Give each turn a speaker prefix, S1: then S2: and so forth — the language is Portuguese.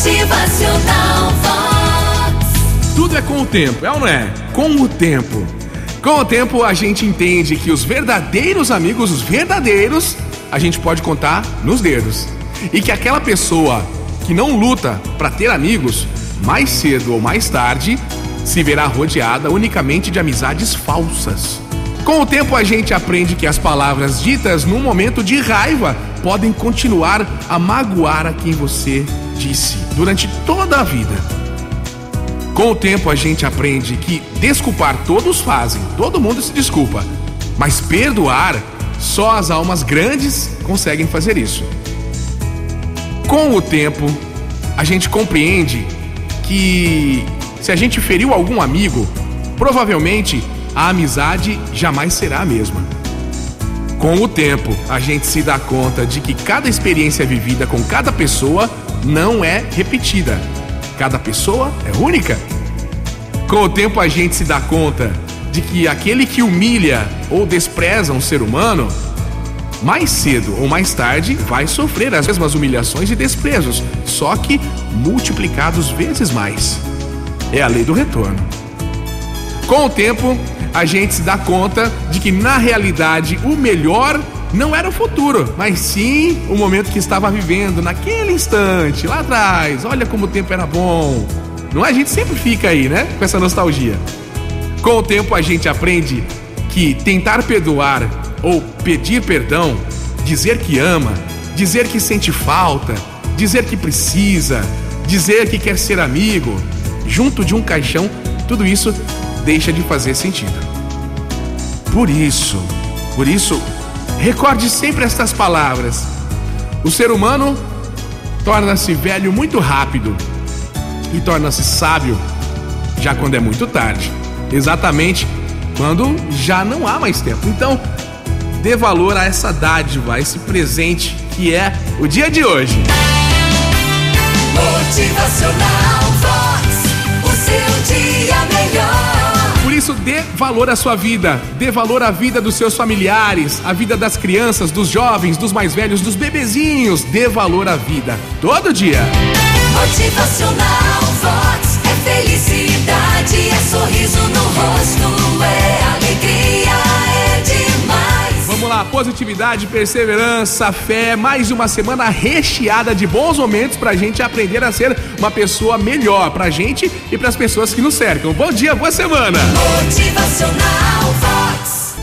S1: Motivacional Vox.
S2: Tudo é com o tempo, é ou não é? Com o tempo. Com o tempo a gente entende que os verdadeiros amigos, os verdadeiros, a gente pode contar nos dedos. E que aquela pessoa que não luta para ter amigos, mais cedo ou mais tarde, se verá rodeada unicamente de amizades falsas. Com o tempo a gente aprende que as palavras ditas num momento de raiva podem continuar a magoar a quem você disse durante toda a vida. Com o tempo a gente aprende que desculpar todos fazem, todo mundo se desculpa, mas perdoar só as almas grandes conseguem fazer isso. Com o tempo a gente compreende que se a gente feriu algum amigo, provavelmente a amizade jamais será a mesma. Com o tempo, a gente se dá conta de que cada experiência vivida com cada pessoa não é repetida. Cada pessoa é única. Com o tempo, a gente se dá conta de que aquele que humilha ou despreza um ser humano, mais cedo ou mais tarde vai sofrer as mesmas humilhações e desprezos, só que multiplicados vezes mais. É a lei do retorno. Com o tempo, a gente se dá conta de que na realidade o melhor não era o futuro, mas sim o momento que estava vivendo naquele instante, lá atrás. Olha como o tempo era bom. Não é? A gente sempre fica aí, né? Com essa nostalgia. Com o tempo a gente aprende que tentar perdoar ou pedir perdão, dizer que ama, dizer que sente falta, dizer que precisa, dizer que quer ser amigo, junto de um caixão, tudo isso deixa de fazer sentido. Por isso, por isso, recorde sempre estas palavras. O ser humano torna-se velho muito rápido e torna-se sábio já quando é muito tarde. Exatamente quando já não há mais tempo. Então, dê valor a essa dádiva, a esse presente que é o dia de hoje.
S1: Motivacional
S2: dê valor à sua vida, dê valor à vida dos seus familiares, à vida das crianças, dos jovens, dos mais velhos, dos bebezinhos. Dê valor à vida todo dia.
S1: Motivacional
S2: positividade, perseverança, fé, mais uma semana recheada de bons momentos pra gente aprender a ser uma pessoa melhor pra gente e pras pessoas que nos cercam. Bom dia, boa semana!
S1: Motivacional.